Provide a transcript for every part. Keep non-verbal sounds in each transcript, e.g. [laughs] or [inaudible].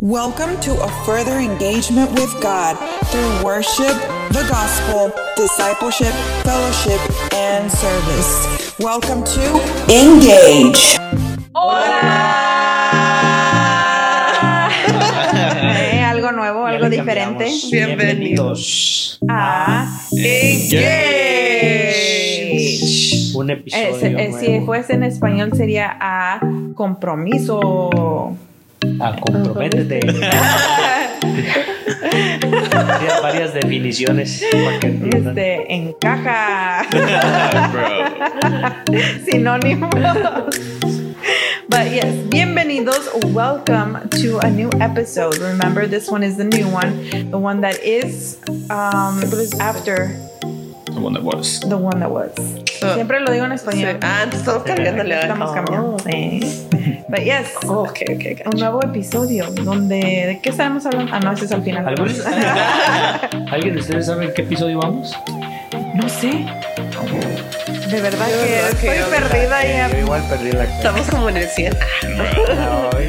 Welcome to a further engagement with God through worship, the gospel, discipleship, fellowship, and service. Welcome to Engage. Eh, [laughs] algo nuevo, algo diferente. Bienvenidos Bienvenidos a Engage. un Eh, episodio se- eh, si fuese en español sería a compromiso. A comprométete. [laughs] varias, varias definiciones. Este, encaja. [laughs] Sinónimos. But yes, bienvenidos. Welcome to a new episode. Remember, this one is the new one, the one that is um, after The one that was. the one that was. Siempre lo digo en Sí. español. Ah, entonces estamos cambiándole. Estamos Oh. cambiando. Sí. But yes, Oh, ok, ok, un ok. nuevo episodio donde ¿de qué estaremos hablando? Ah, no, ese es al final. ¿Algunos- [laughs] ¿Alguien de ustedes sabe en qué episodio vamos? No sé. De verdad Yo que verdad estoy perdida ya. Yo igual perdí la cuenta. Estamos como en el 100.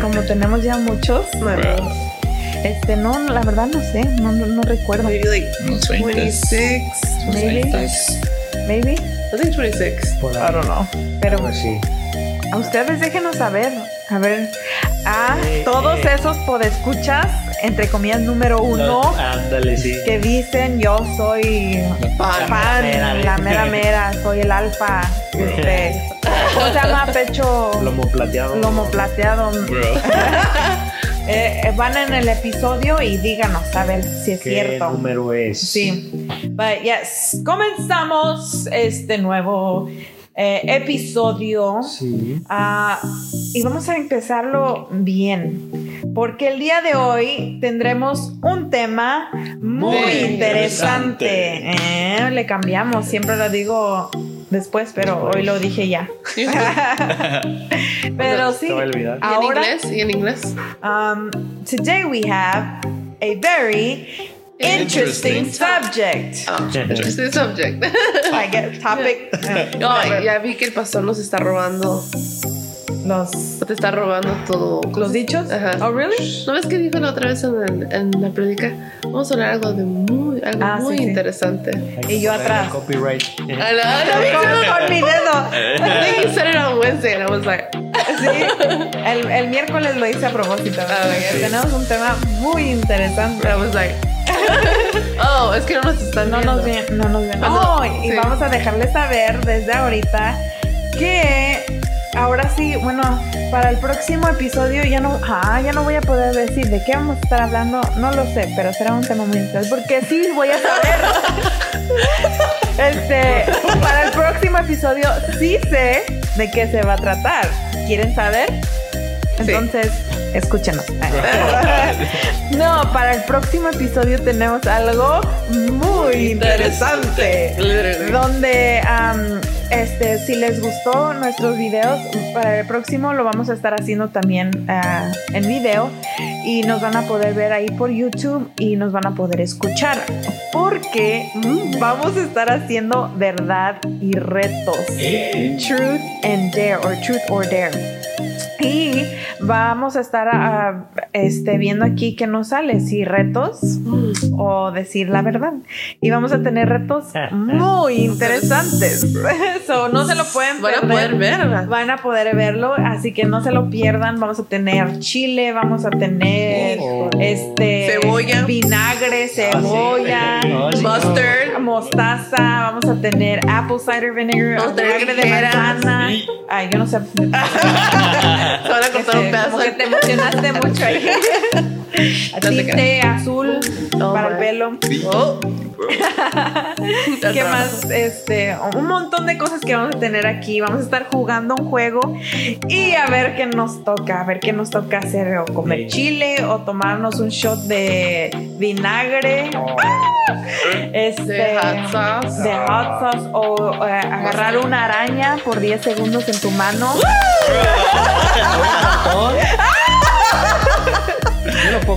Como tenemos ya muchos, este, no, la verdad no sé, no, no, no recuerdo. maybe like Unos 20. 26. Maybe. Maybe, I think 26. Por I don't know. Pero sí. A ustedes déjenos saber, a ver, a Eh, todos eh. esos podescuchas, entre comillas, número uno, Ándale, sí. que dicen yo soy Fan. fan, mera, la mera mera, soy el alfa, este, ¿cómo se llama? Pecho Lomo plateado. lomo plateado. [laughs] Eh, eh, van en el episodio y díganos a ver si es ¿Qué cierto. número es? Sí. But yes, comenzamos este nuevo eh, episodio. Sí. Ah, y vamos a empezarlo bien, porque el día de hoy tendremos un tema muy Muy interesante. interesante. Eh, le cambiamos, siempre lo digo después, pero Después. hoy lo dije ya. [laughs] pero sí, Te va a olvidar. ¿Y en ahora, inglés? ¿Y en inglés? um, today we have a very interesting Interesting. subject. Oh, interesting subject. I get topic. [laughs] No, ya vi que el pastor nos está robando. Los, Te está robando todo. los dichos. Ajá. Oh, really? ¿No ves que dijo la otra vez en, el- en la prédica? Vamos a hablar algo de muy, algo Ah, muy sí, sí. interesante. Que Y yo atrás. Copyright. Know, me too. Con, mi dedo. I think he said it on Wednesday and I was like, Sí, el, el miércoles lo hice a propósito. Ah, sí. Tenemos un tema muy interesante. I was like, [laughs] oh, es que no nos están No viendo. nos ven, no nos ven. No, Oh, y sí. vamos a dejarles saber desde ahorita que ahora sí, bueno, para el próximo episodio ya no, ah, ya no voy a poder decir de qué vamos a estar hablando, no lo sé, pero será un tema muy interesante porque sí voy a saber. [laughs] Este, para el próximo episodio sí sé de qué se va a tratar. ¿Quieren saber? Entonces, escúchenos. [laughs] No, para el próximo episodio tenemos algo muy interesante. Donde, este, si les gustó nuestros videos, para el próximo lo vamos a estar haciendo también ah, en video y nos van a poder ver ahí por YouTube y nos van a poder escuchar porque vamos a estar haciendo verdad y retos. Truth and Dare or Truth or Dare. Y vamos a estar ah, este, viendo aquí qué nos sale, si retos o decir la verdad. Y vamos a tener retos muy interesantes. [laughs] So, no se lo pueden Van a poder ver. Van a poder verlo, así que no se lo pierdan. Vamos a tener chile, vamos a tener Oh. este Cebolla. vinagre, cebolla, Oh, sí. Mustard. mostaza, vamos a tener apple cider vinegar, vinagre de manzana. Ay, yo no sé. [laughs] A cortar un Este, pedazo. como que te emocionaste mucho ahí. [laughs] te Tinte azul Oh, para el pelo. Oh. ¿Qué más? Este, un montón de cosas que vamos a tener aquí. Vamos a estar jugando un juego y a ver qué nos toca. A ver qué nos toca hacer. O comer chile o tomarnos un shot de vinagre. Este, De hot sauce. de hot sauce. O eh, agarrar una araña por 10 segundos en tu mano. [laughs]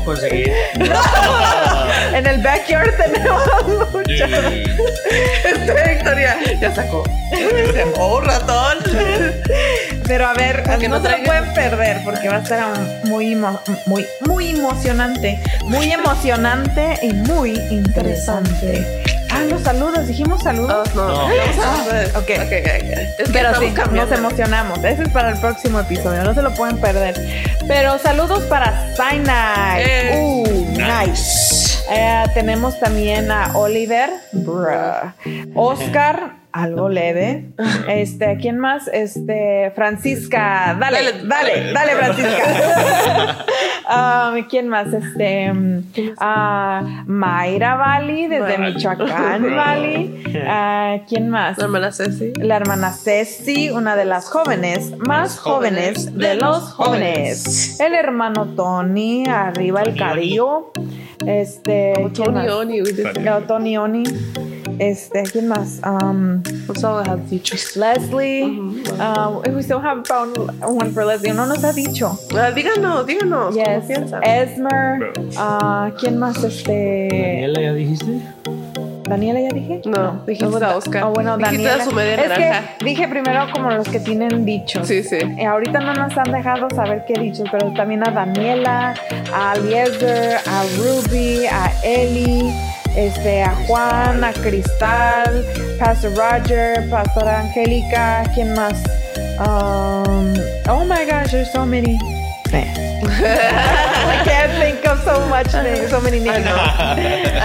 Conseguir. [laughs] En el backyard tenemos muchas. Este, Victoria ya sacó. Un ratón. Pero a ver, Que no no se pueden perder porque va a estar muy, muy, muy emocionante. Muy emocionante y muy interesante. Ah, los saludos. Dijimos Oh, saludos. no, No. vamos a ver. ok. ok, ok. Es que Pero sí, nos emocionamos. Ese es para el próximo episodio. No se lo pueden perder. Pero saludos para Sinai. Eh. Uh, nice. Eh, tenemos también a Oliver, bruh. Oscar, algo leve. Este, ¿quién más? Este, Francisca, dale, Dale, dale, dale, Francisca. [laughs] Um, ¿Quién más? Este, ah, Mayra Valley, desde. Michoacán [laughs] Valley. Ah, ¿Quién más? La hermana Ceci. La hermana Ceci, una de las jóvenes más jóvenes de los jóvenes. El hermano Tony, arriba el cabello. Este, ¿quién Tony? Oni. Tony Oni. Este, ¿quién más? Um, That's all I have dicho. Leslie. Uh, we still haven't found one for Leslie. No nos ha dicho. Ah, díganos, díganos. ¿Cómo Yes. piensan? Esmer. Ah, ¿Quién más? Este. Daniela, ¿ya dijiste? ¿Daniela ya dije? No, dijiste a Oscar. Ah, bueno, Dijiste Daniela. a su media es naranja. que dije primero como los que tienen dichos. Sí, sí. Eh, ahorita no nos han dejado saber qué dichos, pero también a Daniela, a Eliezer, a Ruby, a Eli, este, a Juan, a Cristal, Pastor Roger, Pastora Angélica, ¿quién más? Um, oh my gosh, there's so many. [laughs] I can't think of so much names, so many names.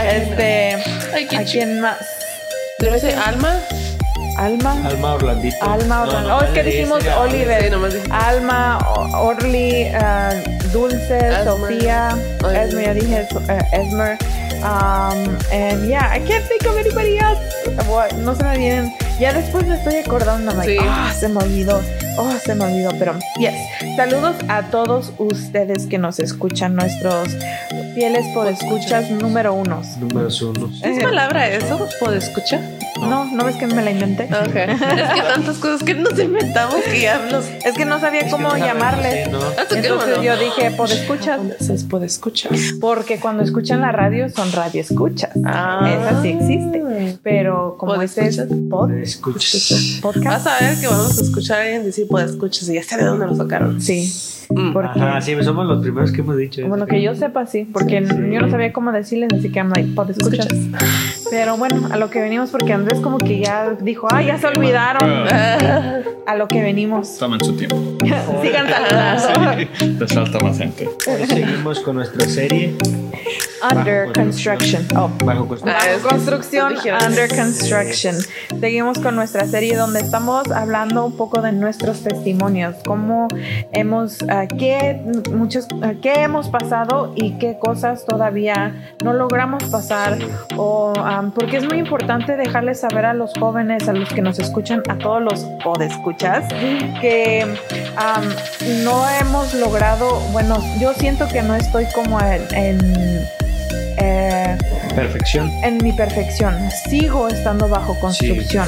Este, ¿a quién más? Debe ser Alma. Alma. Alma Orlandito. Alma, No, no, oh, es que dijimos Oliver. Nomás. Alma, Orly, ah, Dulce, Esmer. Sofía. Esmer, ya dije eh, Esmer. Um, and yeah, I can't think of anybody else. What? No se me vienen. Ya después me estoy acordando, I'm like, Sí. se me olvidó. Oh, se me olvidó. Pero, yes. Saludos a todos ustedes que nos escuchan, nuestros fieles por escuchas número unos. Números uno. ¿Es palabra eso? ¿Puedo escuchar? No, no ves que me la inventé. Ok. [laughs] es que tantas cosas que nos inventamos que ya los. Es que no sabía cómo Sí, llamarles. ¿no? Hasta que Entonces yo dije, por escuchas. Se puede escuchar. Porque cuando escuchan la radio son radio escuchas. Ah. Esa sí existe. Pero como este es ¿Podescuchas? pod- Escuchas. podcast. Vas a ver que vamos a escuchar a alguien decir puede escuchar y ya sé de dónde lo sacaron. Sí. Mm. Porque, Ajá, sí, somos los primeros que hemos dicho. bueno, que yo sepa, sí. Porque yo no sabía cómo decirles, así que I'm like, pod escuchas. Pero bueno, a lo que venimos, porque Andrés como que ya dijo, ah, ya se olvidaron Ah, a lo que venimos. Tomen su tiempo. [laughs] Sigan saludando. Sí, les falta más gente. Hoy seguimos con nuestra serie Under Bajo construction. Oh. Bajo Construcción. Ah, es Bajo construcción, under construction. Seguimos con nuestra serie donde estamos hablando un poco de nuestros testimonios, cómo hemos, ah, qué, muchos, ah, qué hemos pasado y qué cosas todavía no logramos pasar. O, ah, porque es muy importante dejarles saber a los jóvenes, a los que nos escuchan, a todos los podescuchas, que no hemos logrado, bueno, yo siento que no estoy como en... en eh, Perfección. en mi perfección. Sigo estando bajo construcción.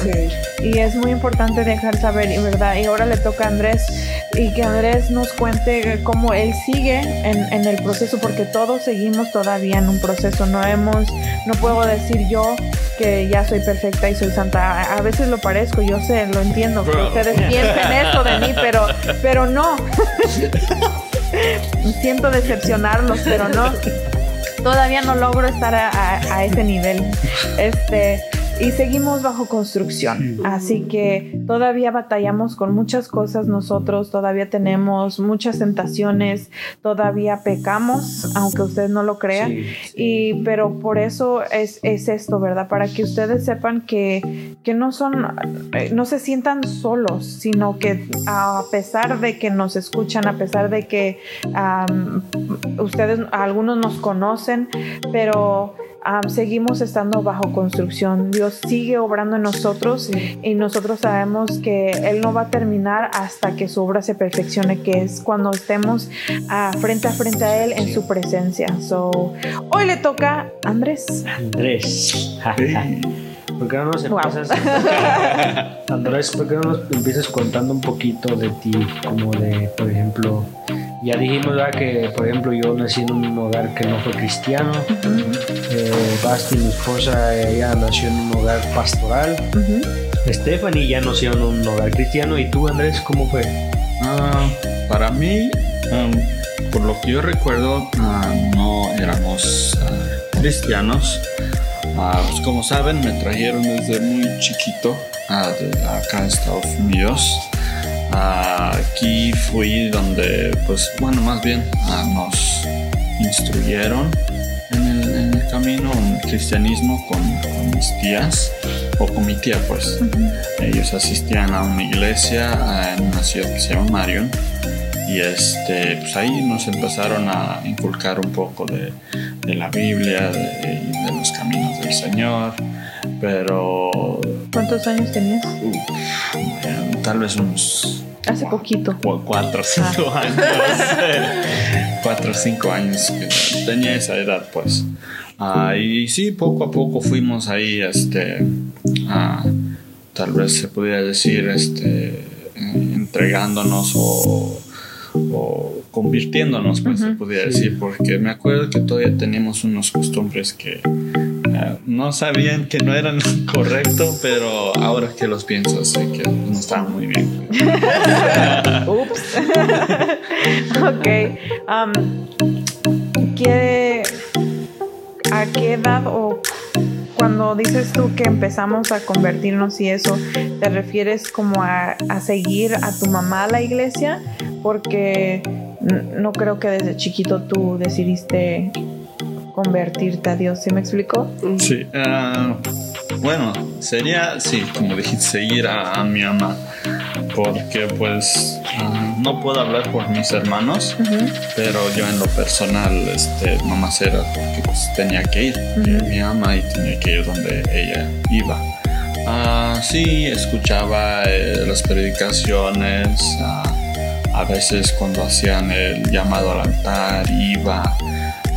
Y es muy importante dejar saber, y verdad. Y ahora le toca a Andrés y que Andrés nos cuente cómo él sigue en, en el proceso, porque todos seguimos todavía en un proceso. No hemos, no puedo decir yo que ya soy perfecta y soy santa. A, veces lo parezco, yo sé, lo entiendo. Que Bro. ustedes piensen esto de mí, pero, pero no. [laughs] Siento decepcionarlos, pero no todavía no logro estar a, ese nivel. Este, y seguimos bajo construcción. Así que todavía batallamos con muchas cosas nosotros, todavía tenemos muchas tentaciones, todavía pecamos, aunque usted no lo crea. Sí, Y, pero por eso es, es esto, ¿verdad? Para que ustedes sepan que, que no son, eh, no se sientan solos, sino que a pesar de que nos escuchan, a pesar de que am, ustedes, algunos nos conocen, pero am, seguimos estando bajo construcción. Dios sigue obrando en nosotros y nosotros sabemos que Él no va a terminar hasta que su obra se perfeccione, que es cuando estemos ah, frente a frente a Él en su presencia. So, hoy le toca a Andrés. Andrés. ¿Por qué no nos Wow. empiezas? [laughs] Andrés, ¿por qué no nos empiezas contando un poquito de ti? Como de, por ejemplo, ya dijimos ¿verdad? que, por ejemplo, yo nací en un hogar que no fue cristiano. Eh, Basti, mi esposa, ella nació en un hogar pastoral. Stephanie ya nació en un hogar cristiano. ¿Y tú, Andrés, cómo fue? Ah, para mí, um, por lo que yo recuerdo, ah, no éramos ah, cristianos. Ah, pues como saben, me trajeron desde muy chiquito ah, de acá a Estados Unidos. Ah, aquí fui donde, pues, bueno, más bien ah, nos instruyeron en el, en el camino, en el cristianismo con, con mis tías, o con mi tía, pues. Ellos asistían a una iglesia ah, en una ciudad que se llama Marion. Y este, pues ahí nos empezaron a inculcar un poco de, de la Biblia, de, de los caminos del Señor. Pero ¿Cuántos años tenías? eh, tal vez unos Hace poquito. cu- cuatro o cinco años. cuatro o cinco años que tenía esa edad, pues. Ah, y sí, poco a poco fuimos ahí, este, ah, tal vez se pudiera decir, este, eh, entregándonos o, o convirtiéndonos, pues se pudiera decir, porque me acuerdo que todavía teníamos unos costumbres que eh, no sabían que no eran [laughs] correcto, pero ahora que los pienso sé que no estaban muy bien. [laughs] Ups. [laughs] ok. Um, ¿qué, ¿A qué edad o cuando dices tú que empezamos a convertirnos y eso, te refieres como a, a seguir a tu mamá a la iglesia? Porque no creo que desde chiquito tú decidiste convertirte a Dios. ¿Sí me explico? Sí, ah, bueno, sería, sí, como dijiste, seguir a, a mi mamá, porque pues ah, no puedo hablar por mis hermanos, pero yo en lo personal, este, mamá era porque pues tenía que ir, Ujú. mi mamá y tenía que ir donde ella iba. Ah, sí, escuchaba eh, las predicaciones, a veces cuando hacían el llamado al altar iba,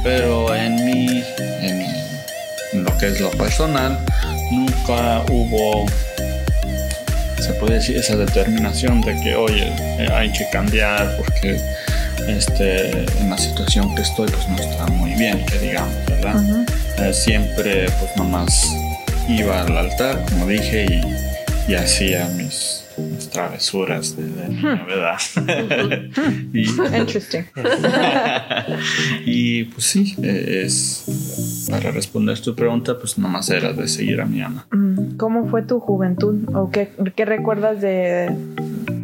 pero en mí, en, en lo que es lo personal, nunca hubo, se puede decir, esa determinación de que, oye, eh, hay que cambiar porque este, en la situación que estoy, pues no está muy bien, que digamos, ¿verdad? Eh, siempre, pues nomás iba al altar, como dije, y, y hacía mis travesuras de, de niño, ¿verdad? [laughs] y, Interesting. [laughs] y pues sí, eh, es para responder tu pregunta, pues nomás era de seguir a mi ama. Mm, ¿Cómo fue tu juventud? ¿O qué, qué recuerdas de...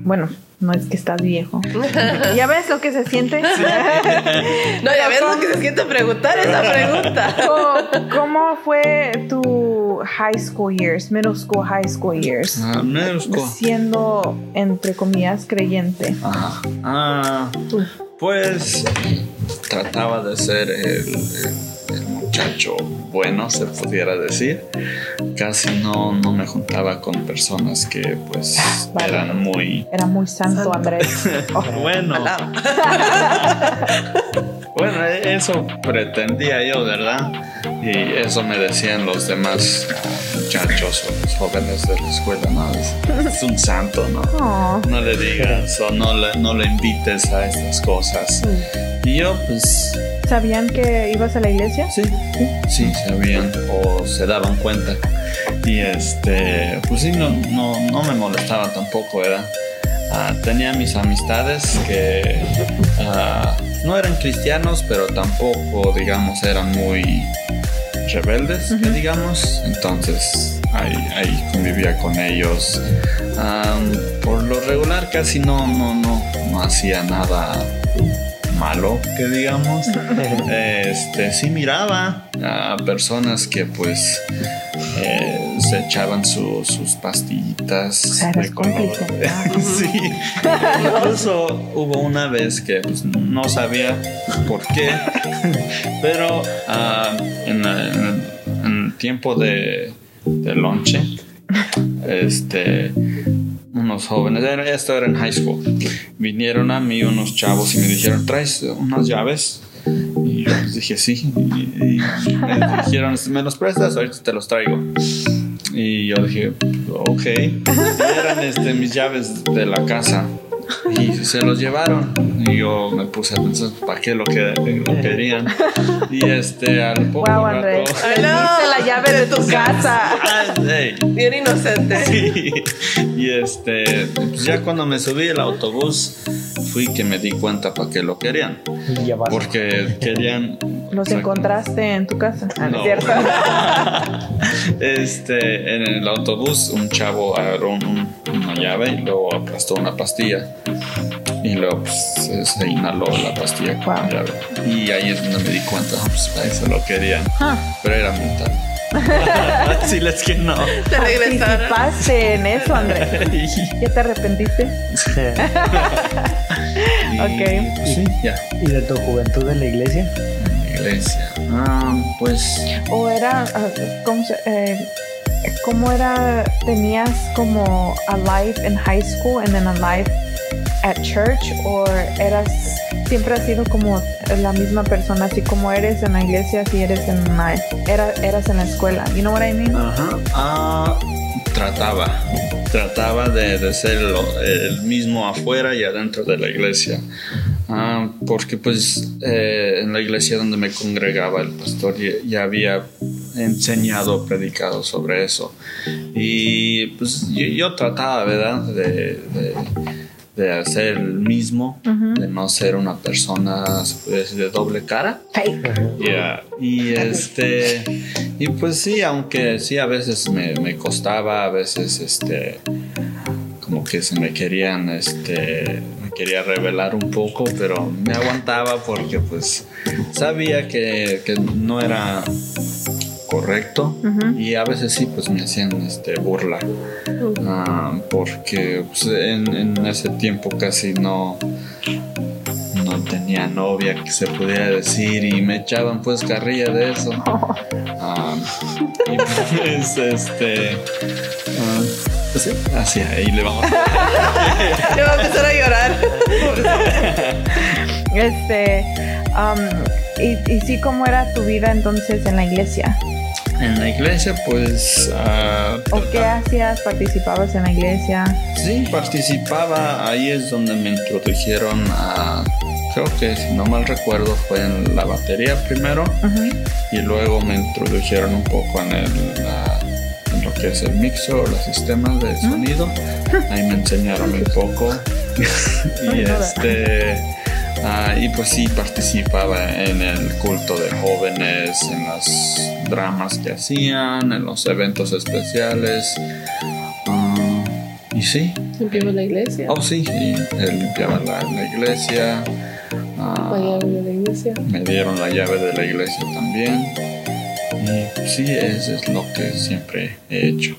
Bueno, no es que estás viejo. [laughs] ¿Ya ves lo que se siente? No, ya ves lo que se siente preguntar esa pregunta. ¿Cómo, cómo fue tu high school years, middle school, high school years? Ah, middle school. Siendo, entre comillas, creyente. Ajá. Ah, pues trataba de ser el, el- el muchacho bueno, se pudiera decir. Casi no, no me juntaba con personas que pues Vale. eran muy... Era muy santo, Andrés. [laughs] Bueno, [laughs] bueno, eso pretendía yo, ¿verdad? Y eso me decían los demás muchachos o los jóvenes de la escuela, ¿no? Es, es un santo, ¿no? oh. No le digas o no le, no le invites a estas cosas. Y yo, pues, ¿Sabían que ibas a la iglesia? sí, sí, sabían o se daban cuenta. Y este, pues sí, no, no, no me molestaba tampoco, ¿verdad? Ah, tenía mis amistades que ah, no eran cristianos, pero tampoco, digamos, eran muy rebeldes, digamos. Entonces ahí, ahí convivía con ellos. Por lo regular casi no, no, no, no hacía nada malo, que digamos. [laughs] Este, sí miraba a personas que pues eh, se echaban su- sus pastillitas sea, eres de color. [laughs] sí. Incluso hubo una vez que pues, no sabía por qué, [laughs] pero ah, en, en tiempo de, de lonche, este, unos jóvenes, esto era en high school, vinieron a mí unos chavos y me dijeron, ¿traes unas llaves? Y yo les dije, sí. Y, me dijeron, ¿me los prestas? Ahorita te los traigo. Y yo dije, ok. Y eran este, mis llaves de la casa. Y se los llevaron. Y yo me puse a pensar, ¿para qué lo, que, lo [laughs] querían? Y este, al poco Wow, rato- Andrés. [laughs] Ay, no. La llave de tu casa. Bien inocente. Sí. Y este, pues ya cuando me subí al autobús, fui que me di cuenta para qué lo querían. Y ya vas. Porque querían. Los encontraste en tu casa. Ah, ¿no cierto? [laughs] Este, en el autobús, un chavo agarró un- una llave y luego aplastó una pastilla. Y luego pues, se, se inhaló la pastilla con la Wow. llave. Y ahí es donde me di cuenta, ah, pues para eso lo querían. Ah. Pero era mental. [laughs] sí, les que no. Te regresaron. Participaste en eso, Andrés. [laughs] ¿Ya te arrepentiste? [laughs] Y, Ok. pues, sí, ya. ¿Y de tu juventud en la iglesia? Iglesia. Ah, pues. ¿O era, ah, cómo, se- eh, cómo era, tenías como a life in high school and then a life at church? ¿O eras, siempre has sido como la misma persona, así como eres en la iglesia, así eres en la, era, eras en la escuela? You know what I mean? Ajá. Ah, trataba. Trataba de, de ser lo- el mismo afuera y adentro de la iglesia. Ah, porque pues eh, en la iglesia donde me congregaba el pastor ya, ya había enseñado, predicado sobre eso. Y pues yo, yo trataba, ¿verdad? De, de, de hacer el mismo, de no ser una persona se puede decir, de doble cara. Y este, y pues sí, aunque sí a veces me, me costaba, a veces este, como que se me querían, este, me quería revelar un poco, pero me aguantaba porque pues sabía que, que no era correcto. Y a veces sí pues me hacían este burla. Ah, porque pues, en, en ese tiempo casi no no tenía novia que se pudiera decir y me echaban pues carrilla de eso. [laughs] Ah, y pues este ah, pues sí, así ahí le vamos. [laughs] Yo voy a empezar a llorar. [laughs] Este, um, y, y sí, ¿cómo era tu vida entonces en la iglesia? En la iglesia pues ah, ¿O qué hacías? ¿Participabas en la iglesia? Sí, participaba. Ahí es donde me introdujeron a. Creo que, si no mal recuerdo, fue en la batería primero. Y luego me introdujeron un poco en, el, la- en lo que es el mixer o los sistemas de sonido. Ahí me enseñaron un poco. [laughs] y este. Ah, y pues sí, participaba en el culto de jóvenes, en los dramas que hacían, en los eventos especiales. Ah, y sí, Limpiamos la iglesia. Oh, sí, y él limpiaba la, la iglesia. ah, Vaya a la iglesia. me dieron la llave de la iglesia también. Y sí, eso es lo que siempre he hecho.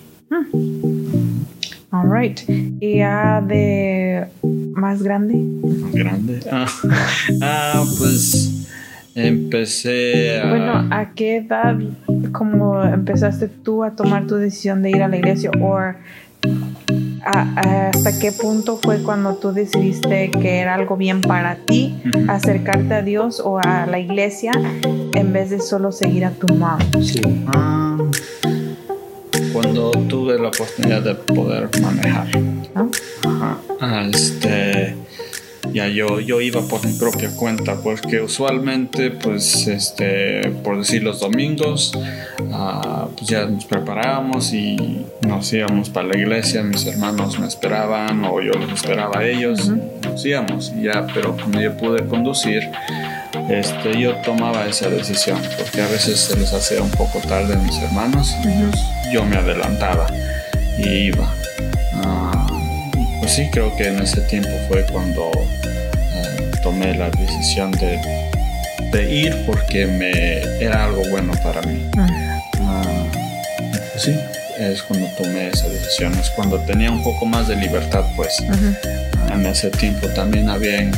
All right. Y ya de más grande. Más grande. Ah, [laughs] ah, pues empecé a. Bueno, ¿a qué edad como empezaste tú a tomar tu decisión de ir a la iglesia? ¿O hasta qué punto fue cuando tú decidiste que era algo bien para ti acercarte a Dios o a la iglesia en vez de solo seguir a tu? Sí. Ah, cuando tuve la oportunidad de poder manejar. ¿no? Ajá. Ah, este ya yo, yo iba por mi propia cuenta porque usualmente pues este por decir los domingos ah, pues ya nos preparábamos y nos íbamos para la iglesia mis hermanos me esperaban o yo los esperaba a ellos nos íbamos y ya pero como yo pude conducir este yo tomaba esa decisión porque a veces se les hacía un poco tarde a mis hermanos pues, yo me adelantaba y iba Ah, pues sí, creo que en ese tiempo fue cuando eh, tomé la decisión de, de ir porque me era algo bueno para mí. Ah, pues sí, es cuando tomé esa decisión, es cuando tenía un poco más de libertad, pues. Ujú. En ese tiempo también había,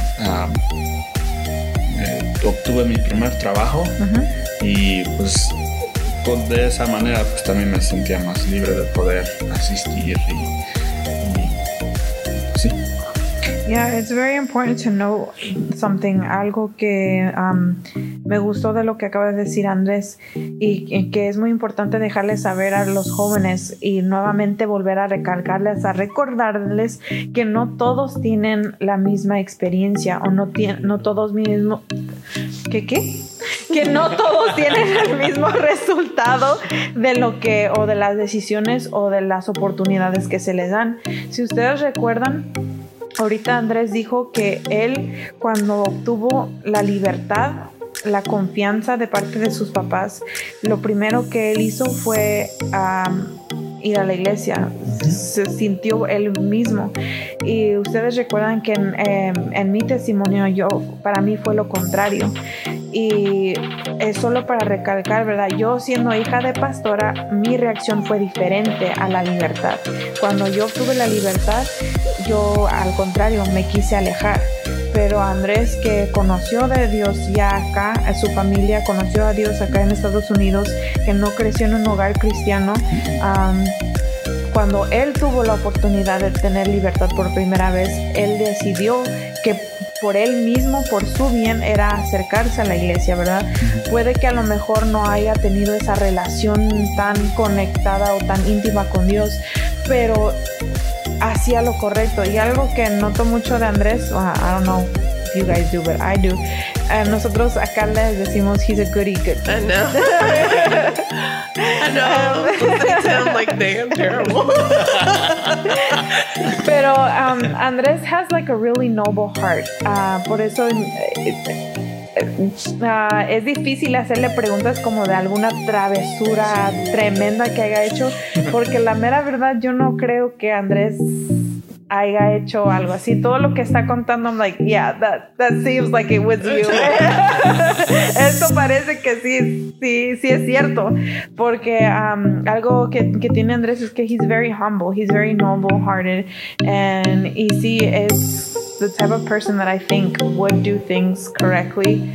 obtuve mi primer trabajo y pues con- de esa manera pues también me sentía más libre de poder asistir y, y, sí Yeah, it's very important to know something. Algo que um, me gustó de lo que acaba de decir Andrés y que es muy importante dejarles saber a los jóvenes y nuevamente volver a recalcarles, a recordarles que no todos tienen la misma experiencia o no, no todos mismo ¿qué qué? que no todos [laughs] tienen el mismo resultado de lo que o de las decisiones o de las oportunidades que se les dan. Si ustedes recuerdan, ahorita Andrés dijo que él cuando obtuvo la libertad la confianza de parte de sus papás, lo primero que él hizo fue ir a la iglesia. Se sintió él mismo. Y ustedes recuerdan que en, em, en, mi testimonio, yo, para mí fue lo contrario. Y es solo para recalcar, ¿verdad? Yo siendo hija de pastora, mi reacción fue diferente a la libertad. Cuando yo obtuve la libertad, yo al contrario me quise alejar pero Andrés que conoció de Dios ya acá, su familia conoció a Dios acá en Estados Unidos, que no creció en un hogar cristiano, cuando él tuvo la oportunidad de tener libertad por primera vez, él decidió que por él mismo, por su bien, era acercarse a la iglesia, ¿verdad? Puede que a lo mejor no haya tenido esa relación tan conectada o tan íntima con Dios, pero hacía lo correcto. Y algo que noto mucho de Andrés, I don't know if you guys do, but I do. Uh, nosotros acá les decimos he's a goody good. I know. [laughs] I know. They sound like damn terrible. [laughs] Pero um, Andrés has like a really noble heart. Uh, por eso. Uh, uh, es difícil hacerle preguntas como de alguna travesura tremenda que haya hecho, porque la mera verdad yo no creo que Andrés haya hecho algo así. Todo lo que está contando, I'm like, yeah, that, that seems like it was you. [laughs] Esto parece que sí, sí, sí es cierto. Porque um, algo que, que, tiene Andrés es que he's very humble, he's very noble hearted. And, y sí, es the type of person that I think would do things correctly.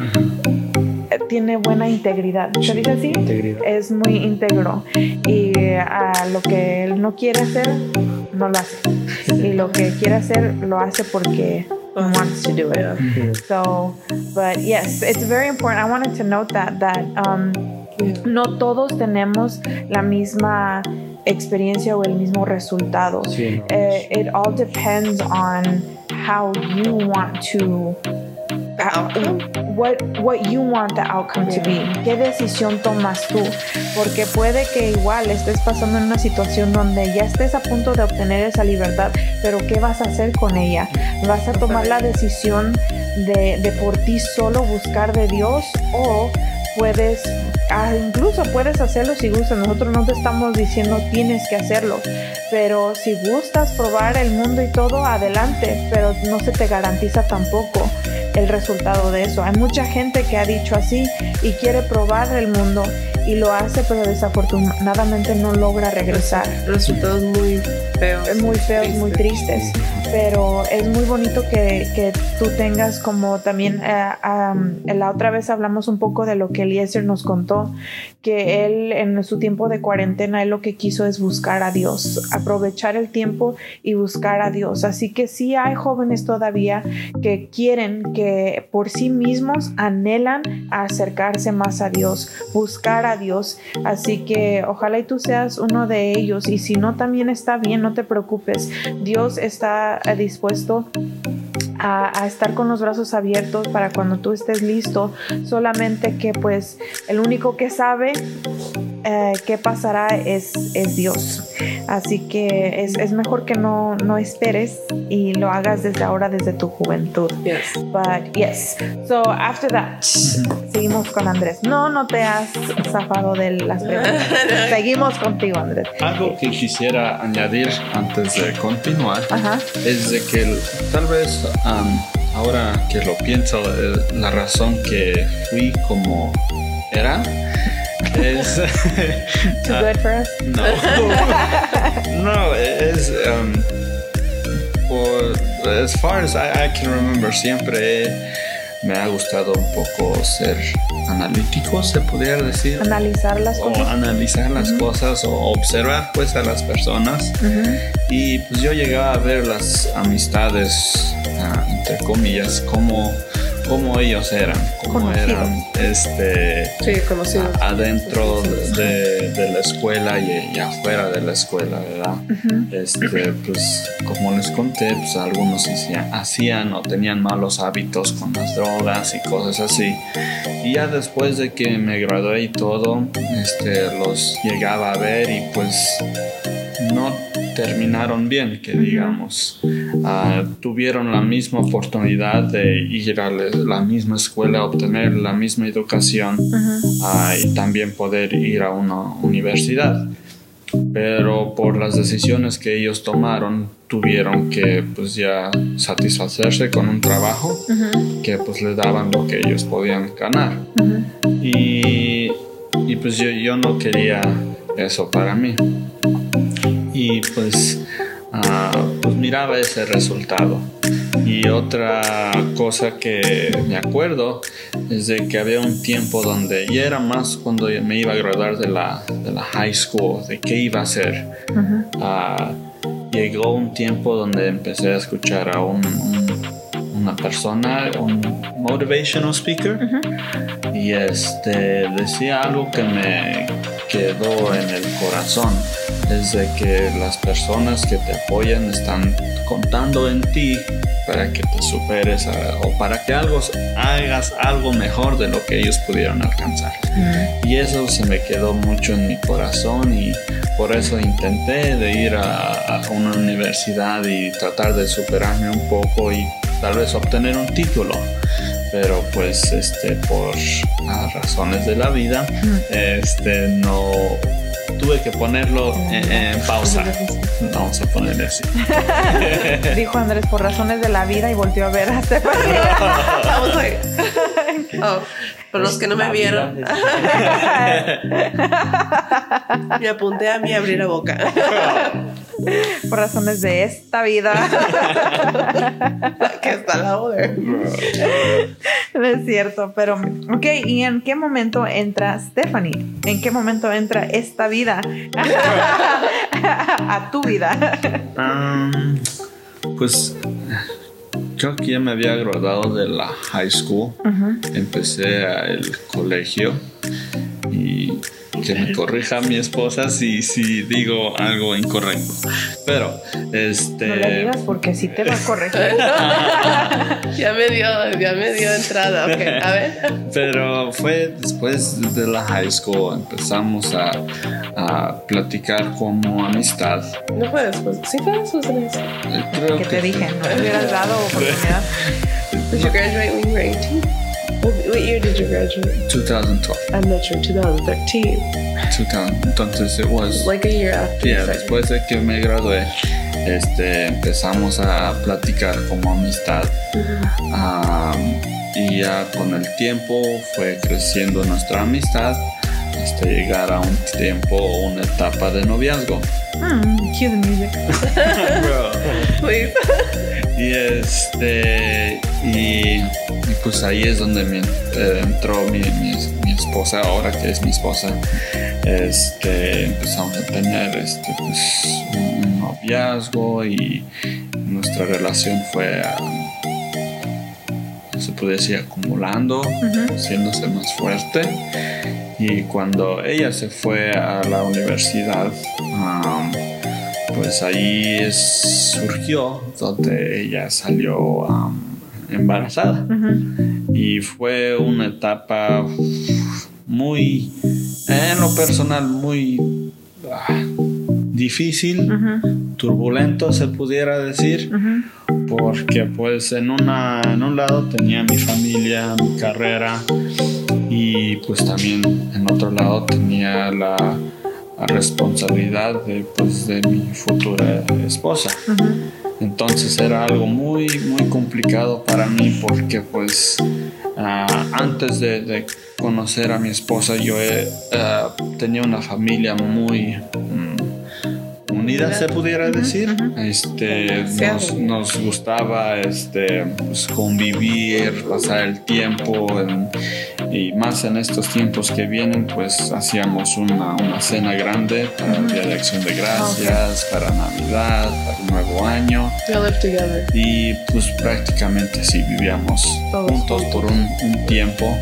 Tiene buena integridad. ¿Se dice así? Integridad. Es muy íntegro. Y a uh, lo que él no quiere hacer, no lo hace. Y lo que quiere hacer, lo hace porque wants to do it. So, but yes, it's very important. I wanted to note that, that um, no todos tenemos la misma experiencia o el mismo resultado. Sí, no. uh, it all depends on how you want to what, what you want the outcome to be. ¿Qué decisión tomas tú? Porque puede que igual estés pasando en una situación donde ya estés a punto de obtener esa libertad, pero ¿qué vas a hacer con ella? ¿Vas a tomar la decisión de, de por ti solo buscar de Dios o puedes Ah, incluso puedes hacerlo si gustas. Nosotros no te estamos diciendo tienes que hacerlo. Pero si gustas probar el mundo y todo, adelante. Pero no se te garantiza tampoco el resultado de eso. Hay mucha gente que ha dicho así y quiere probar el mundo y lo hace, pero desafortunadamente no logra regresar. Resultados muy feos. Muy feos, muy tristes. Pero es muy bonito que, que tú tengas como también, eh, la otra vez hablamos un poco de lo que Eliezer nos contó, que él en su tiempo de cuarentena, él lo que quiso es buscar a Dios, aprovechar el tiempo y buscar a Dios. Así que sí hay jóvenes todavía que quieren, que por sí mismos anhelan acercarse más a Dios, buscar a Dios. Así que ojalá y tú seas uno de ellos. Y si no, también está bien, no te preocupes. Dios está dispuesto a, estar con los brazos abiertos para cuando tú estés listo. Solamente que pues el único que sabe eh, qué pasará es, es Dios. Así que es, es, mejor que no, no esperes y lo hagas desde ahora, desde tu juventud. Yes. But yes. So after that, seguimos con Andrés. No, no te has zafado de las preguntas. [laughs] seguimos contigo, Andrés. Algo que quisiera añadir antes de continuar Ajá. es de que tal vez um, ahora que lo pienso, eh, la razón que fui como era es Too good for us. no. [laughs] No es um, por as far as I, I can remember siempre me ha gustado un poco ser analítico se podría decir. Analizar las o cosas. analizar las cosas o observar pues a las personas. Y pues yo llegaba a ver las amistades ah, entre comillas como cómo ellos eran, cómo Conocidos. eran este, Sí, conocido. adentro de, de la escuela y, y afuera de la escuela, ¿verdad? Este, pues como les conté, pues algunos hacían, hacían o tenían malos hábitos con las drogas y cosas así. Y ya después de que me gradué y todo, este, los llegaba a ver y pues no terminaron bien, que digamos. Ah, tuvieron la misma oportunidad de ir a la misma escuela, obtener la misma educación ah, y también poder ir a una universidad. Pero por las decisiones que ellos tomaron, tuvieron que pues ya satisfacerse con un trabajo que pues les daban lo que ellos podían ganar. Y, y pues yo, yo no quería eso para mí. Y pues, pues miraba ese resultado. Y otra cosa que me acuerdo es de que había un tiempo donde ya era más cuando me iba a graduar de la, de la high school, de qué iba a hacer. Ah, llegó un tiempo donde empecé a escuchar a un, un- una persona, un motivational speaker, y este decía algo que me quedó en el corazón. Es de que las personas que te apoyan están contando en ti para que te superes a- o para que algo, hagas algo mejor de lo que ellos pudieron alcanzar. Y eso se me quedó mucho en mi corazón y por eso intenté de ir a, a una universidad y tratar de superarme un poco y tal vez obtener un título. Pero pues este por ah, razones de la vida este no tuve que ponerlo en, en pausa. Vamos a ponerle así. [laughs] Dijo Andrés por razones de la vida y volteó a ver a Stephanie. Was like, oh, los que no me vieron, [laughs] me apunté a mí a abrir la boca. [laughs] por razones de esta vida. [laughs] que está la otra. No es cierto, pero ok, ¿y en qué momento entra Stephanie? ¿En qué momento entra esta vida a tu vida? Am, pues creo que ya me había graduado de la high school. Empecé a el colegio y que me corrija mi esposa si, si digo algo incorrecto. Pero, este... No le digas porque si te va a corregir. [laughs] [laughs] ya me dio, ya me dio entrada. Ok, a ver. Pero fue después de la high school, empezamos a, a platicar como amistad. No fue después. Sí fue después de eso. Eh, Creo que te que dije, no le hubieras dado oportunidad. Did you graduate when you were 18? What, year did you graduate? 2012. I'm not sure, 2013. 2000. Entonces, it was... Like a year after. Yeah, después de que me gradué, este, empezamos a platicar como amistad. Am, y ya con el tiempo fue creciendo nuestra amistad hasta llegar a un tiempo, una etapa de noviazgo. Cue the music. [laughs] Please. Y este y, y pues ahí es donde me, eh, entró mi, mi- mi esposa ahora que es mi esposa. Este empezamos a tener este pues un un noviazgo y nuestra relación fue ah, se puede decir acumulando, haciéndose más fuerte. Y cuando ella se fue a la universidad, pues ahí surgió donde ella salió embarazada. Y fue una etapa muy, en lo personal, muy ah, difícil, turbulento se pudiera decir, porque pues en, una, en un lado tenía mi familia, mi carrera, y pues también en otro lado tenía la responsabilidad de, pues, de mi futura esposa. Entonces era algo muy, muy complicado para mí porque pues ah, antes de, de conocer a mi esposa yo eh, ah, tenía una familia muy, mm, unida se pudiera decir. Este, Sí. nos, nos gustaba este, pues, convivir, pasar el tiempo en- y más en estos tiempos que vienen, pues hacíamos una, una cena grande para el Día de Acción de Gracias, para Navidad, para el Nuevo Año. Y pues prácticamente sí vivíamos Todos juntos por un, un tiempo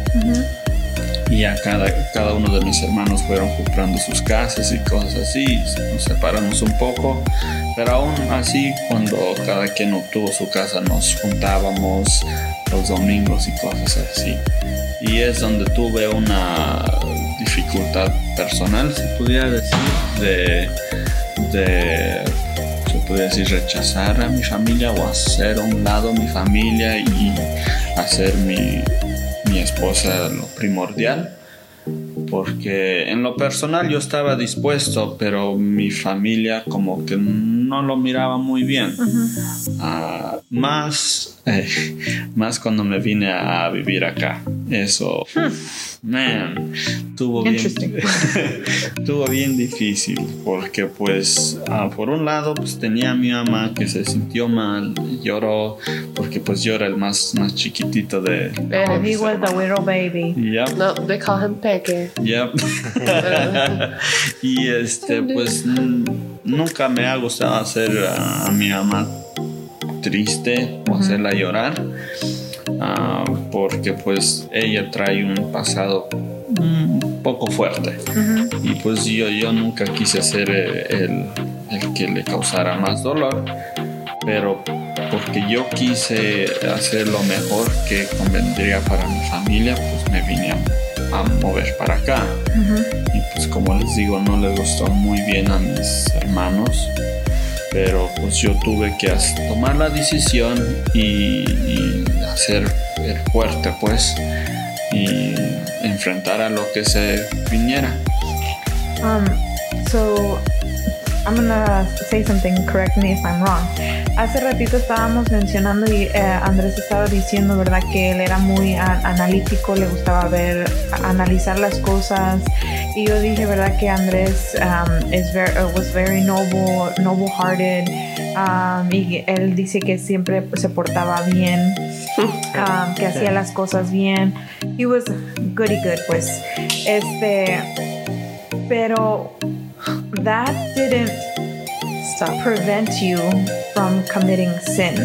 y ya cada, cada uno de mis hermanos fueron comprando sus casas y cosas así, nos separamos un poco, pero aún así cuando cada quien obtuvo su casa nos juntábamos los domingos y cosas así. Y es donde tuve una dificultad personal, se pudiera decir, de, de se puede decir rechazar a mi familia o hacer a un lado mi familia y hacer mi, mi esposa lo primordial porque en lo personal yo estaba dispuesto pero mi familia como que no lo miraba muy bien. Ah, más eh, [laughs] más cuando me vine a vivir acá eso man tuvo bien estuvo [laughs] bien difícil porque pues ah, por un lado pues tenía a mi mamá que se sintió mal lloró porque pues yo era el más más chiquitito de Oh, he was the little baby. Yep, No, they call him Peque. yep. [laughs] y este pues nunca me ha gustado hacer a, a mi mamá triste o hacerla llorar ah, porque pues ella trae un pasado un poco fuerte. Y pues yo, yo nunca quise ser eh, el, el que le causara más dolor pero porque yo quise hacer lo mejor que convendría para mi familia pues me vine a, a mover para acá. Y pues como les digo no le gustó muy bien a mis hermanos pero pues yo tuve que tomar la decisión y, y hacer el fuerte pues y enfrentar a lo que se viniera. Um, so I'm gonna say something. Correct me if I'm wrong. Hace ratito estábamos mencionando y eh, Andrés estaba diciendo, verdad, que él era muy analítico, le gustaba ver, analizar las cosas. Y yo dije, verdad, que Andrés um, is very, uh, was very noble, noble-hearted. Um, y él dice que siempre se portaba bien, [laughs] um, que hacía las cosas bien. He was goody good, pues. Este, pero that didn't Stop. prevent you from committing sin.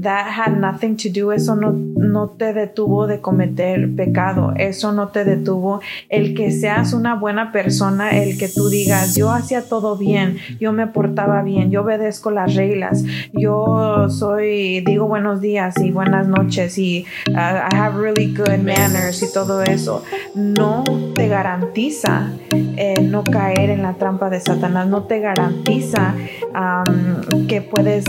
That had nothing to do, eso no, no te detuvo de cometer pecado, eso no te detuvo. El que seas una buena persona, el que tú digas, yo hacía todo bien, yo me portaba bien, yo obedezco las reglas, yo soy, digo buenos días y buenas noches y uh, I have really good manners y todo eso, no te garantiza eh, no caer en la trampa de Satanás, no te garantiza um, que puedes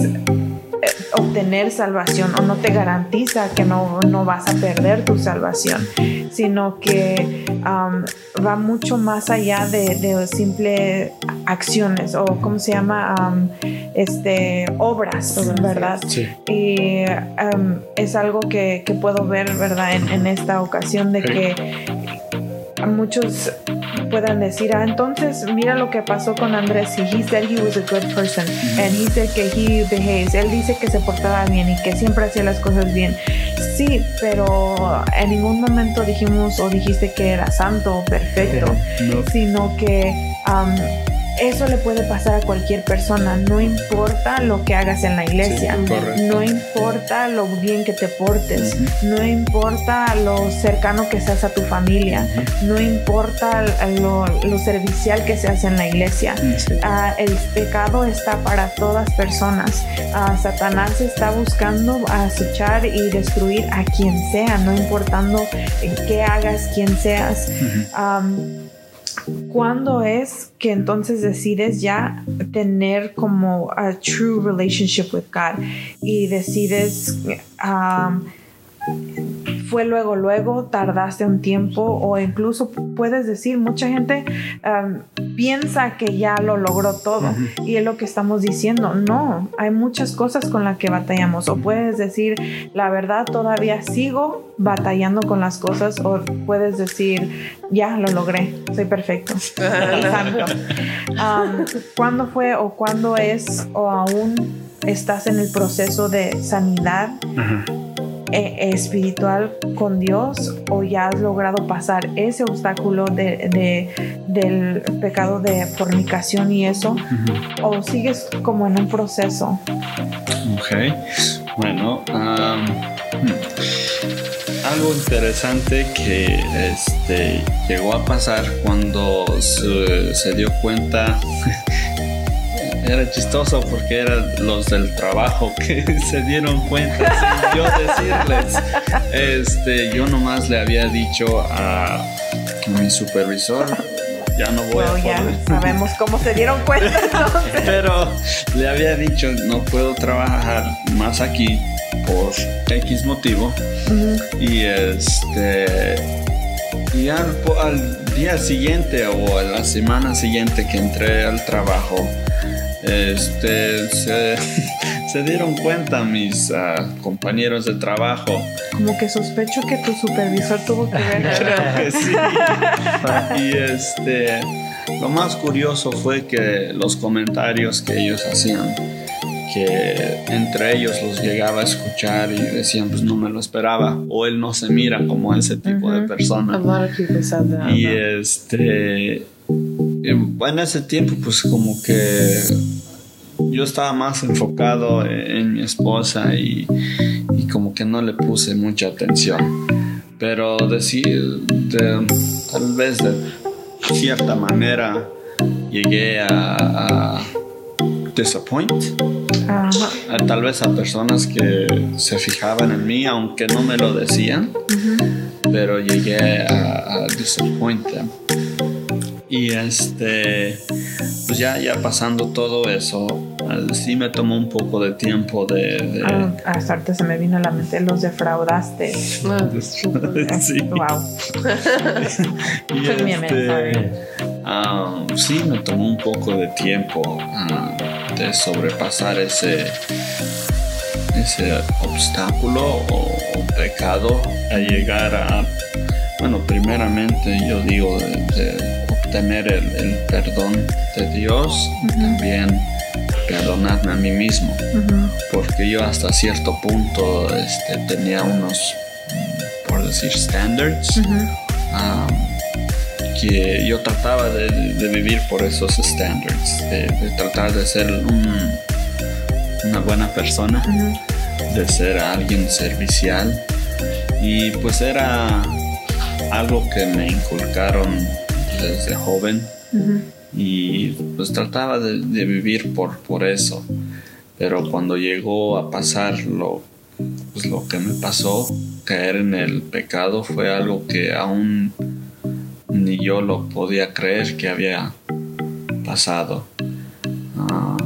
obtener salvación o no te garantiza que no, no vas a perder tu salvación, sino que um, va mucho más allá de, de simples acciones o cómo se llama Um, este obras, ¿verdad? Sí. Y um, es algo que, que puedo ver, ¿verdad? En, en esta ocasión de que muchos puedan decir, ah, entonces mira lo que pasó con Andrés. Y he said he was a good person. And he said que he behaves. Él dice que se portaba bien y que siempre hacía las cosas bien. Sí, pero en ningún momento dijimos o dijiste que era santo o perfecto, No. sino que um, eso le puede pasar a cualquier persona. No importa lo que hagas en la iglesia. Sí. No importa lo bien que te portes, no importa lo cercano que seas a tu familia, no importa lo, lo servicial que seas en la iglesia. Ah, el pecado está para todas personas. Ah, Satanás está buscando acechar y destruir a quien sea, no importando qué hagas, quién seas. ¿Cuándo es que entonces decides ya tener como a true relationship with God y decides um, fue luego, luego, tardaste un tiempo o incluso puedes decir, mucha gente um, piensa que ya lo logró todo y es lo que estamos diciendo. No, hay muchas cosas con las que batallamos o puedes decir, la verdad, todavía sigo batallando con las cosas o puedes decir, ya lo logré, soy perfecto. [laughs] Exacto. Um, ¿Cuándo fue o cuándo es o aún estás en el proceso de sanidad eh, espiritual con Dios o ya has logrado pasar ese obstáculo de, de- del pecado de fornicación y eso o sigues como en un proceso Ok, bueno, hmm. algo interesante que este, llegó a pasar cuando se, se dio cuenta, [laughs] era chistoso porque eran los del trabajo [laughs] que se dieron cuenta sin yo decirles. Este, yo nomás le había dicho a mi supervisor, ya no voy Bueno, a ya poder- sabemos cómo se dieron cuenta [laughs] entonces. pero le había dicho no puedo trabajar más aquí por X motivo y este y al, al día siguiente o a la semana siguiente que entré al trabajo este se, [laughs] se dieron cuenta mis ah, compañeros de trabajo como que sospecho que tu supervisor tuvo que ver [laughs] Creo que sí. [laughs] Y este, lo más curioso fue que los comentarios que ellos hacían, que entre ellos los llegaba a escuchar y decían, pues no me lo esperaba, o él no se mira como ese tipo de A persona. lot of people said that. Y este, en en ese tiempo, pues como que yo estaba más enfocado en mi esposa y, y como que no le puse mucha atención. Pero decir, de- tal vez de cierta manera llegué a, a disappoint, Ajá. tal vez a personas que se fijaban en mí, aunque no me lo decían, pero llegué a, a disappoint them. Y este, pues ya, ya pasando todo eso, sí me tomó un poco de tiempo de... de- Ah, hasta se me vino a la mente los defraudaste. [laughs] Sí. wow [laughs] Y este, ah, sí, me tomó un poco de tiempo ah, de sobrepasar ese, ese obstáculo o, o pecado a llegar a, bueno, primeramente yo digo de, de obtener el, el perdón de Dios y también perdonarme a mí mismo. Porque yo hasta cierto punto este, tenía unos, mm, por decir, standards um, que yo trataba de, de vivir por esos standards, de, de tratar de ser un- una buena persona, de ser alguien servicial. Y pues era algo que me inculcaron desde joven y pues trataba de, de vivir por, por eso. Pero cuando llegó a pasar lo, pues, lo que me pasó, caer en el pecado, fue algo que aún ni yo lo podía creer que había pasado. Ah,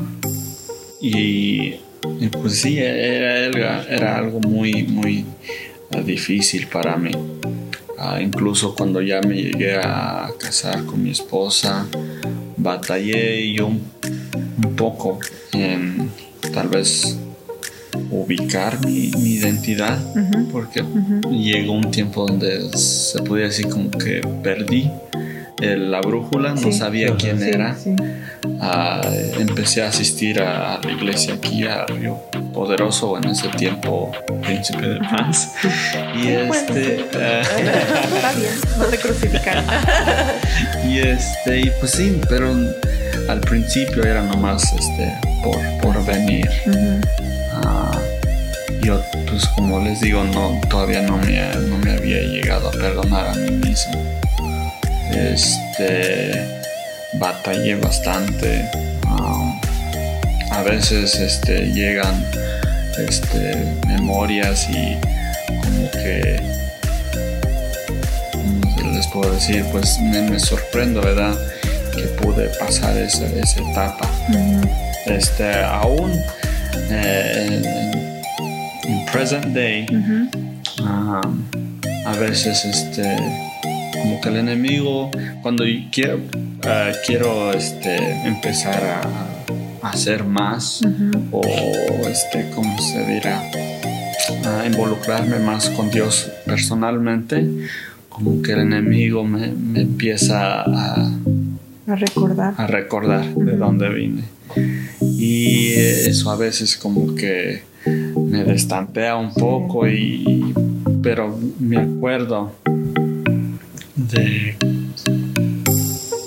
y, y pues sí, era, era, era algo muy, muy difícil para mí. Ah, incluso cuando ya me llegué a casar con mi esposa, batallé yo un, un poco en tal vez ubicar mi, mi identidad, porque llegó un tiempo donde se podía decir como que perdí el- la brújula, no sabía quién era. Ah, empecé a asistir a, la iglesia aquí a Río Poderoso en ese tiempo Príncipe de Paz. Y este [laughs] Está bien, no te crucifican. [laughs] y este y pues sí pero al principio era nomás este por, por venir. Ah, yo pues como les digo no todavía no me, no me había llegado a perdonar a mí mismo este batallé bastante Ah, a veces este llegan este memorias y como que ¿cómo les puedo decir pues me, me sorprendo verdad que pude pasar esa, esa etapa. Este aún eh, en, en present day um, a veces este como que el enemigo cuando quiero ah, quiero este empezar a, a hacer más o este cómo se dirá a involucrarme más con Dios personalmente como que el enemigo me, me empieza a, A recordar. a recordar de dónde vine. Y eso a veces como que me destampea un poco y pero me acuerdo de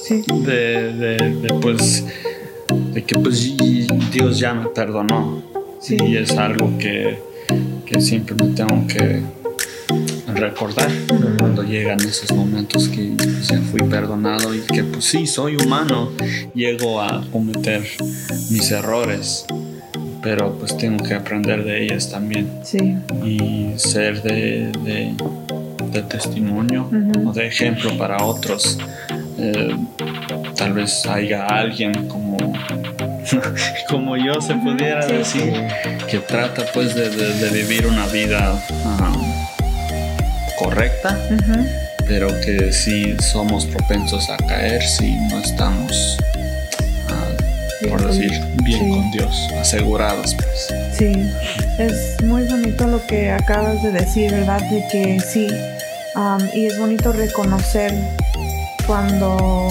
Sí. de, de, de, pues de que pues Dios ya me perdonó Sí. y es algo que, que siempre me tengo que recordar cuando llegan esos momentos que pues, ya fui perdonado y que pues sí soy humano llego a cometer mis errores pero pues tengo que aprender de ellas también Sí. y ser de, de, de testimonio o de ejemplo para otros. Eh, tal vez haya alguien como, [laughs] como yo se pudiera sí, decir que trata pues de, de- de vivir una vida ah, correcta, pero que sí somos propensos a caer si no estamos, ah, por decir, bien con Dios, asegurados pues. Sí, es muy bonito lo que acabas de decir, ¿verdad? De que sí, am, y es bonito reconocer cuando,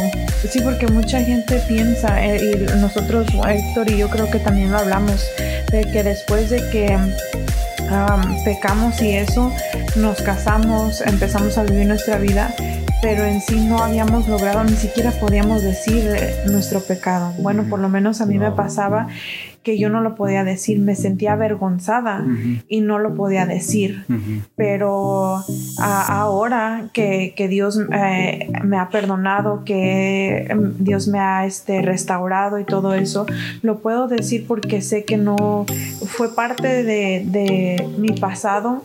sí, porque mucha gente piensa, eh, y nosotros, Héctor y yo creo que también lo hablamos, de que después de que am, pecamos y eso, nos casamos, empezamos a vivir nuestra vida, pero en sí no habíamos logrado, ni siquiera podíamos decir eh, nuestro pecado. Bueno, por lo menos a mí me pasaba que yo no lo podía decir, me sentía avergonzada y no lo podía decir. Pero a- ahora que, que Dios eh, me ha perdonado, que em, Dios me ha este, restaurado y todo eso, lo puedo decir porque sé que no fue parte de, de mi pasado.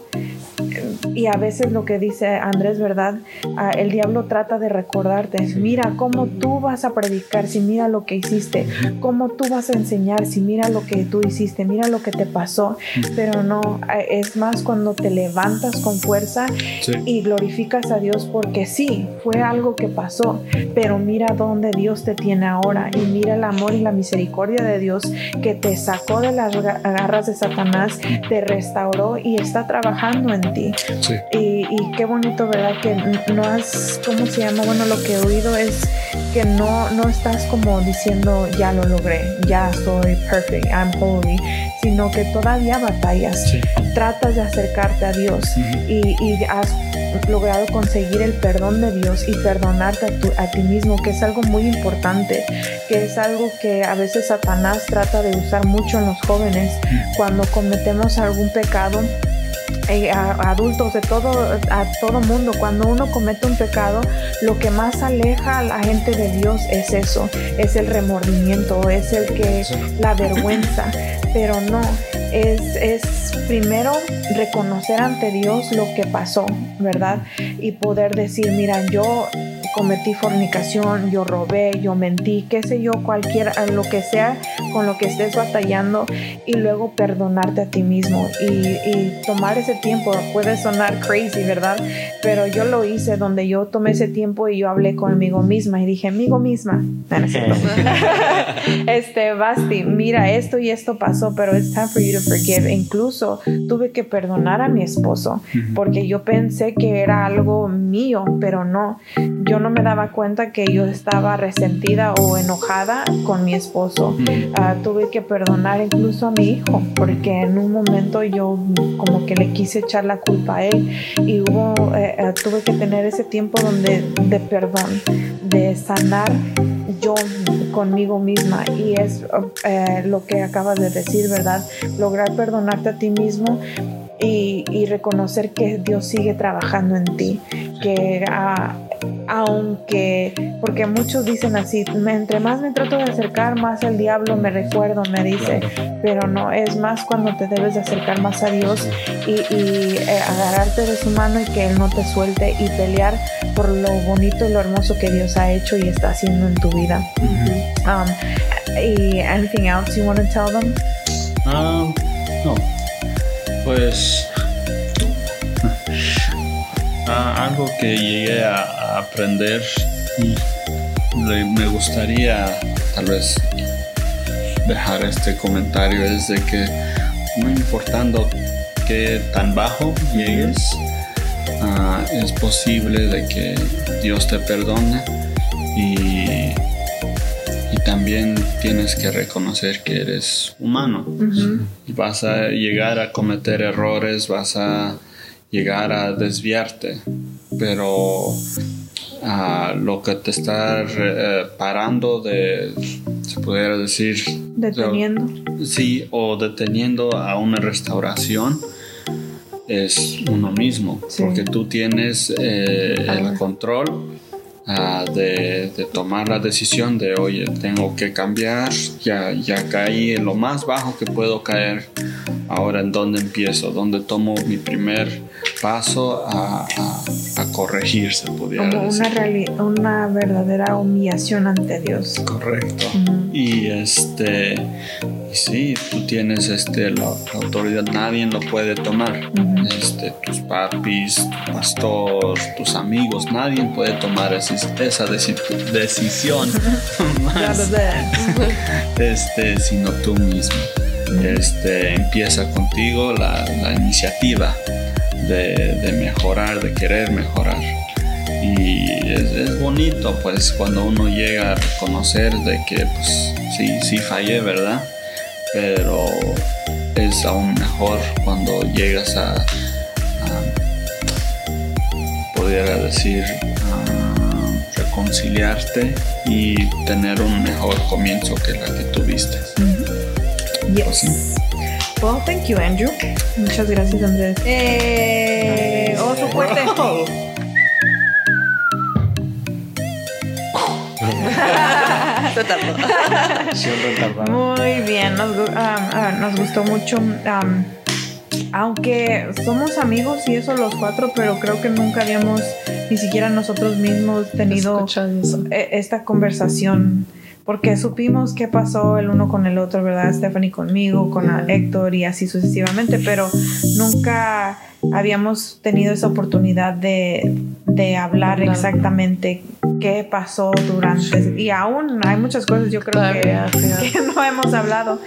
Y a veces lo que dice Andrés, ¿verdad? Ah, el diablo trata de recordarte, mira cómo tú vas a predicar, si mira lo que hiciste, cómo tú vas a enseñar, si mira lo que tú hiciste, mira lo que te pasó, pero no, eh, es más cuando te levantas con fuerza Sí. y glorificas a Dios porque sí, fue algo que pasó, pero mira dónde Dios te tiene ahora y mira el amor y la misericordia de Dios que te sacó de las ga- garras de Satanás, te restauró y está trabajando en ti. Sí. Y, y qué bonito, ¿verdad? Que no has, ¿cómo se llama? Bueno, lo que he oído es que no, no estás como diciendo, ya lo logré, ya soy perfect, I'm holy, sino que todavía batallas, Sí. tratas de acercarte a Dios y, y has logrado conseguir el perdón de Dios y perdonarte a, tu- a ti mismo, que es algo muy importante, que es algo que a veces Satanás trata de usar mucho en los jóvenes cuando cometemos algún pecado. Eh, a, adultos de todo a todo mundo. Cuando uno comete un pecado lo que más aleja a la gente de Dios es eso es el remordimiento es el que la vergüenza. Pero no es, es primero reconocer ante Dios lo que pasó, ¿verdad? Y poder decir, mira, yo cometí fornicación, yo robé, yo mentí, qué sé yo, cualquier, lo que sea con lo que estés batallando y luego perdonarte a ti mismo y, y tomar ese tiempo. Puede sonar crazy, ¿verdad? Pero yo lo hice donde yo tomé ese tiempo y yo hablé conmigo misma y dije, amigo misma, [laughs] este, Basti, mira, esto y esto pasó, pero it's time for you to forgive. Incluso tuve que perdonar a mi esposo porque yo pensé que era algo mío, pero no. Yo no me daba cuenta que yo estaba resentida o enojada con mi esposo. Ah, tuve que perdonar incluso a mi hijo porque en un momento yo como que le quise echar la culpa a él y hubo, eh, eh, tuve que tener ese tiempo donde de perdón, de sanar yo conmigo misma y es eh, lo que acabas de decir, ¿verdad? Lograr perdonarte a ti mismo y, y reconocer que Dios sigue trabajando en ti, que aunque, porque muchos dicen así, me- entre más me trato de acercar, más el diablo me recuerdo, me dice, pero no, es más cuando te debes de acercar más a Dios y, y, eh, agarrarte de su mano y que Él no te suelte y pelear por lo bonito y lo hermoso que Dios ha hecho y está haciendo en tu vida. Um, y anything else you want to tell them? Ah, no. Pues. ah, algo que llegué a, a aprender. Y le- me gustaría tal vez dejar este comentario. Es de que no importando qué tan bajo llegues, ah, es posible de que Dios te perdone y también tienes que reconocer que eres humano vas a llegar a cometer errores, vas a llegar a desviarte, pero ah, lo que te está eh, parando de, se pudiera decir, Deteniendo. sí, o deteniendo a una restauración es uno mismo, Sí. porque tú tienes eh, el control ah, de, tomar la decisión de, oye, tengo que cambiar, ya, ya caí en lo más bajo que puedo caer, ahora en dónde empiezo, dónde tomo mi primer paso a corregir, se pudiera Como decir. una, una verdadera humillación ante Dios. Correcto. Y este, y sí, tú tienes este, la, la autoridad, nadie lo puede tomar. Este, tus papis, tu pastor, tus amigos, nadie puede tomar esa, esa deci- decisión [laughs] más este, sino tú mismo. Este, empieza contigo la, la iniciativa de, de mejorar, de querer mejorar. Y es, es bonito, pues, cuando uno llega a reconocer de que, pues, sí, sí fallé, ¿verdad? Pero es aún mejor cuando llegas a, a pudiera decir, a reconciliarte y tener un mejor comienzo que la que tuviste. Yes. Well, thank you, Andrew. Muchas gracias, Andrés. Eh, oh, su fuerte. Retardada. Muy bien, nos, ah, ah, nos gustó mucho. aunque somos amigos y eso los cuatro, pero creo que nunca habíamos ni siquiera nosotros mismos tenido e- esta conversación. Porque supimos qué pasó el uno con el otro, ¿verdad? Stephanie conmigo, con Héctor y así sucesivamente, pero nunca habíamos tenido esa oportunidad de, de hablar exactamente qué pasó durante. Y aún hay muchas cosas yo creo que, sí. [laughs] que no hemos hablado,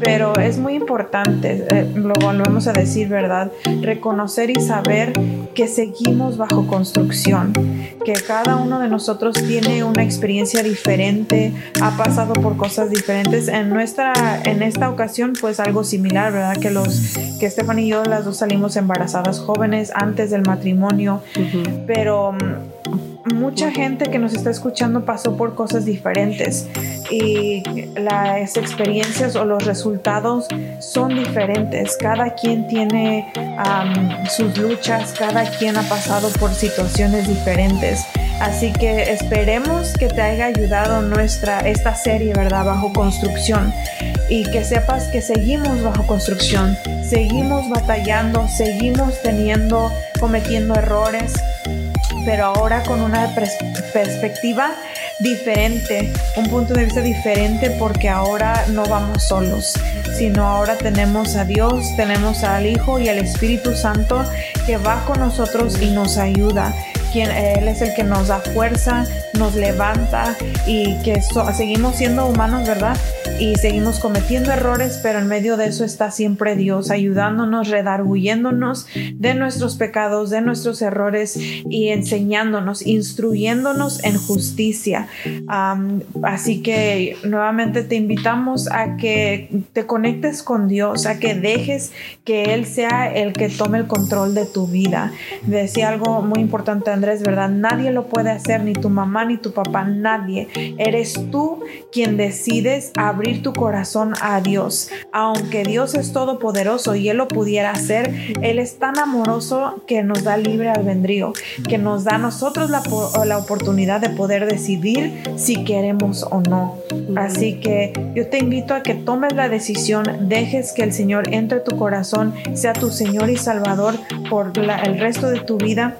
pero es muy importante, eh, lo volvemos a decir, ¿verdad? Reconocer y saber que seguimos bajo construcción, que cada uno de nosotros tiene una experiencia diferente, ha pasado por cosas diferentes. En nuestra, en esta ocasión, pues algo similar, ¿verdad? Que los, que Stephanie y yo las dos salimos embarazadas jóvenes antes del matrimonio, pero mm, mucha gente que nos está escuchando pasó por cosas diferentes y las experiencias o los resultados son diferentes. Cada quien tiene sus luchas, cada quien ha pasado por situaciones diferentes. Así que esperemos que te haya ayudado nuestra esta serie, ¿verdad? Bajo construcción y que sepas que seguimos bajo construcción, seguimos batallando, seguimos teniendo, cometiendo errores, pero ahora con una perspectiva diferente, un punto de vista diferente porque ahora no vamos solos, sino ahora tenemos a Dios, tenemos al Hijo y al Espíritu Santo que va con nosotros y nos ayuda. Quien, él es el que nos da fuerza, nos levanta y que seguimos siendo humanos, ¿verdad? Y seguimos cometiendo errores, pero en medio de eso está siempre Dios ayudándonos, redarguyéndonos de nuestros pecados, de nuestros errores y enseñándonos, instruyéndonos en justicia. Así que nuevamente te invitamos a que te conectes con Dios, a que dejes que Él sea el que tome el control de tu vida. Decía algo muy importante Andrés, ¿verdad? Nadie lo puede hacer, ni tu mamá ni tu papá, nadie. Eres tú quien decides abrir tu corazón a Dios. Aunque Dios es todopoderoso y Él lo pudiera hacer, Él es tan amoroso que nos da libre albedrío, que nos da a nosotros la, la oportunidad de poder decidir si queremos o no. Así que yo te invito a que tomes la decisión, dejes que el Señor entre tu corazón, sea tu Señor y Salvador por el resto de tu vida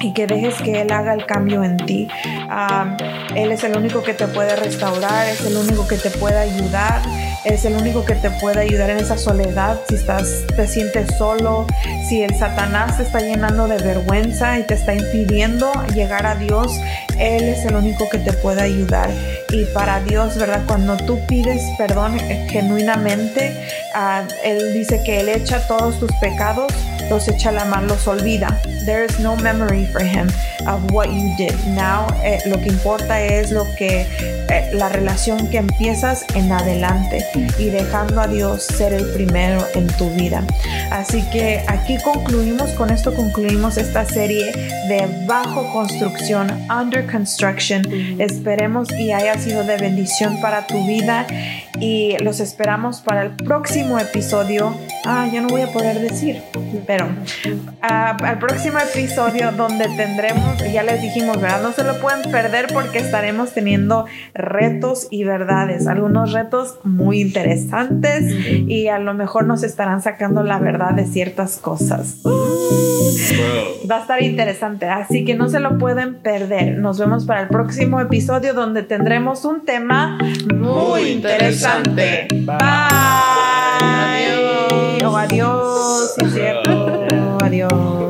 y que dejes que Él haga el cambio en ti. Am, él es el único que te puede restaurar, es el único que te puede ayudar, es el único que te puede ayudar en esa soledad, si estás, te sientes solo, si el Satanás te está llenando de vergüenza y te está impidiendo llegar a Dios, Él es el único que te puede ayudar. Y para Dios, ¿verdad? Cuando tú pides perdón genuinamente, uh, Él dice que Él echa todos tus pecados, los echa la mano, los olvida. There is no memory for Him of what you did. Now, eh, lo que importa es lo que eh, la relación que empiezas en adelante y dejando a Dios ser el primero en tu vida. Así que aquí concluimos, con esto concluimos esta serie de bajo construcción, under construction. Esperemos y haya sido de bendición para tu vida y los esperamos para el próximo episodio. Ah, ya no voy a poder decir, pero al próximo episodio donde tendremos, ya les dijimos, ¿verdad? No se lo pueden perder porque estaremos teniendo retos y verdades, algunos retos muy interesantes y a lo mejor nos estarán sacando la verdad de ciertas cosas. Va a estar interesante, así que no se lo pueden perder. Nos vemos para el próximo episodio donde tendremos un tema muy interesante. Bye. Adiós. Adiós, sí, cierto. [laughs] Adiós.